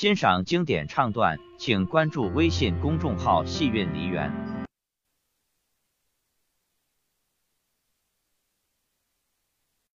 欣赏经典唱段，请关注微信公众号戏韵梨园。